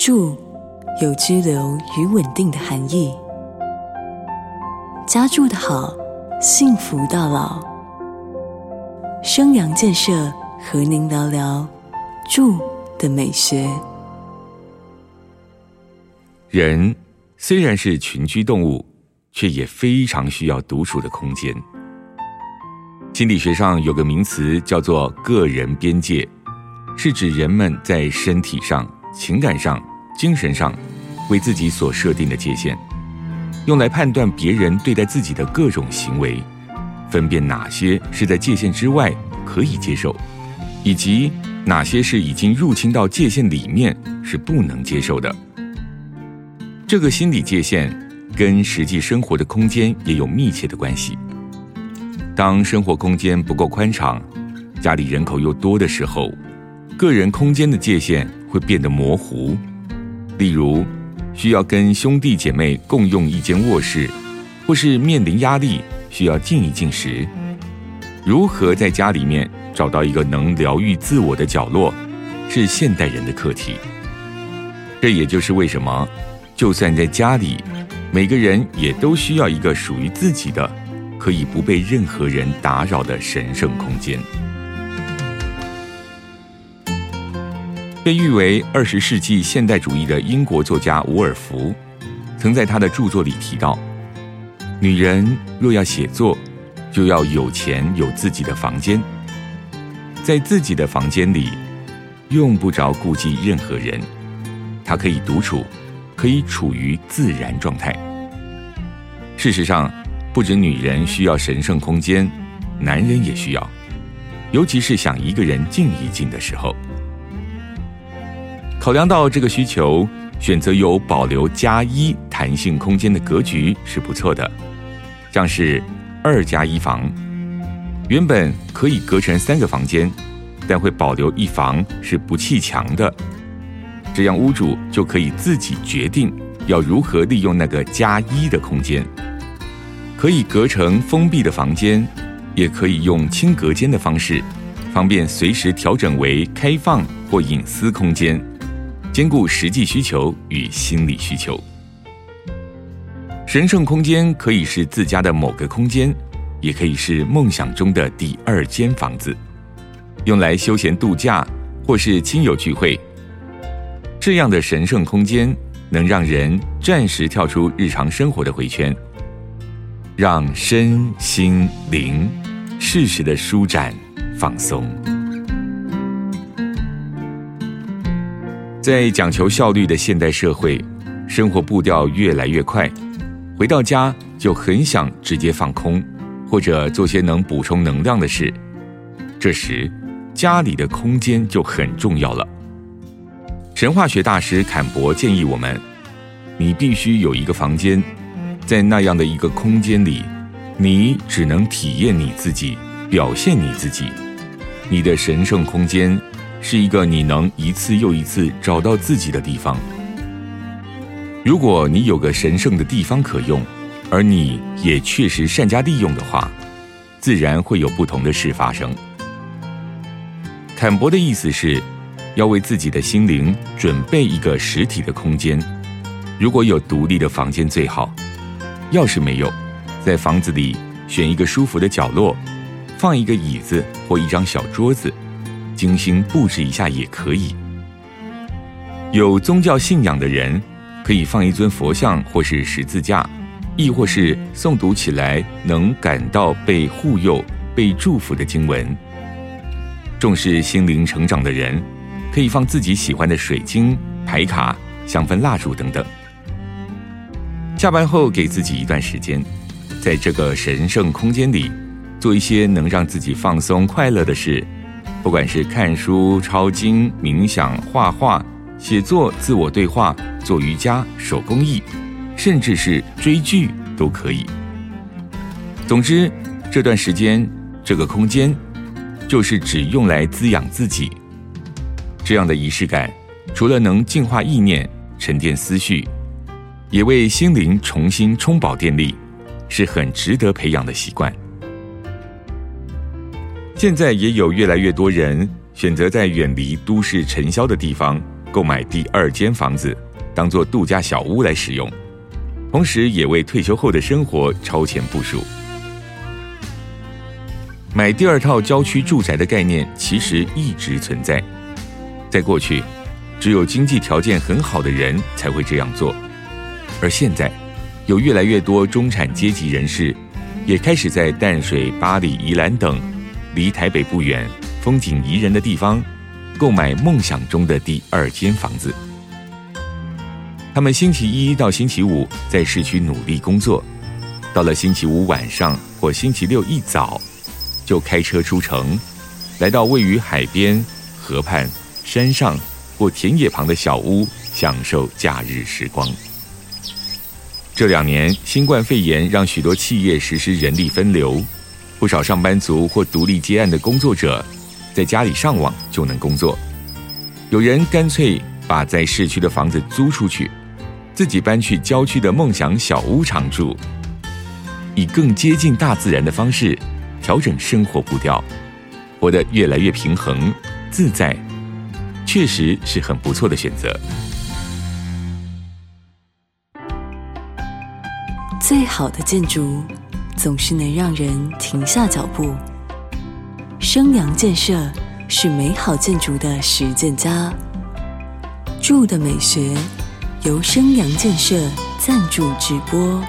住有居留与稳定的含义。家住的好，幸福到老。生阳建设和您聊聊住的美学。人虽然是群居动物，却也非常需要独处的空间。心理学上有个名词叫做“个人边界”，是指人们在身体上、情感上、精神上为自己所设定的界限，用来判断别人对待自己的各种行为，分辨哪些是在界限之外可以接受，以及哪些是已经入侵到界限里面是不能接受的。这个心理界限跟实际生活的空间也有密切的关系。当生活空间不够宽敞，家里人口又多的时候，个人空间的界限会变得模糊。例如，需要跟兄弟姐妹共用一间卧室，或是面临压力需要静一静时，如何在家里面找到一个能疗愈自我的角落，是现代人的课题。这也就是为什么。就算在家里，每个人也都需要一个属于自己的、可以不被任何人打扰的神圣空间。被誉为二十世纪现代主义的英国作家伍尔夫，曾在他的著作里提到：女人若要写作，就要有钱有自己的房间，在自己的房间里，用不着顾忌任何人，她可以独处。可以处于自然状态。事实上，不止女人需要神圣空间，男人也需要，尤其是想一个人静一静的时候。考量到这个需求，选择有保留加一弹性空间的格局是不错的，像是二加一房，原本可以隔成三个房间，但会保留一房是不砌墙的。这样屋主就可以自己决定要如何利用那个加一的空间，可以隔成封闭的房间，也可以用轻隔间的方式，方便随时调整为开放或隐私空间，兼顾实际需求与心理需求。神圣空间可以是自家的某个空间，也可以是梦想中的第二间房子，用来休闲度假或是亲友聚会。这样的神圣空间，能让人暂时跳出日常生活的回圈，让身心灵适时的舒展放松。在讲求效率的现代社会，生活步调越来越快，回到家就很想直接放空，或者做些能补充能量的事。这时，家里的空间就很重要了。神话学大师坎伯建议我们：你必须有一个房间，在那样的一个空间里，你只能体验你自己，表现你自己。你的神圣空间是一个你能一次又一次找到自己的地方。如果你有个神圣的地方可用，而你也确实善加利用的话，自然会有不同的事发生。坎伯的意思是。要为自己的心灵准备一个实体的空间，如果有独立的房间最好。要是没有，在房子里选一个舒服的角落，放一个椅子或一张小桌子，精心布置一下也可以。有宗教信仰的人，可以放一尊佛像或是十字架，亦或是诵读起来能感到被护佑、被祝福的经文。重视心灵成长的人。可以放自己喜欢的水晶、牌卡、香氛蜡烛等等。下班后给自己一段时间，在这个神圣空间里，做一些能让自己放松、快乐的事，不管是看书、抄经、冥想、画画、写作、自我对话、做瑜伽、手工艺，甚至是追剧都可以。总之，这段时间，这个空间，就是只用来滋养自己。这样的仪式感，除了能净化意念、沉淀思绪，也为心灵重新充饱电力，是很值得培养的习惯。现在也有越来越多人选择在远离都市尘嚣的地方，购买第二间房子，当做度假小屋来使用，同时也为退休后的生活超前部署。买第二套郊区住宅的概念其实一直存在，在过去，只有经济条件很好的人才会这样做，而现在，有越来越多中产阶级人士也开始在淡水、巴黎、宜兰等离台北不远、风景宜人的地方购买梦想中的第二间房子。他们星期一到星期五在市区努力工作，到了星期五晚上或星期六一早。就开车出城，来到位于海边、河畔、山上或田野旁的小屋，享受假日时光。这两年，新冠肺炎让许多企业实施人力分流，不少上班族或独立接案的工作者，在家里上网就能工作。有人干脆把在市区的房子租出去，自己搬去郊区的梦想小屋常住，以更接近大自然的方式。调整生活步调，活得越来越平衡自在，确实是很不错的选择。最好的建筑总是能让人停下脚步。生阳建设是美好建筑的实践家，住的美学由生阳建设赞助直播。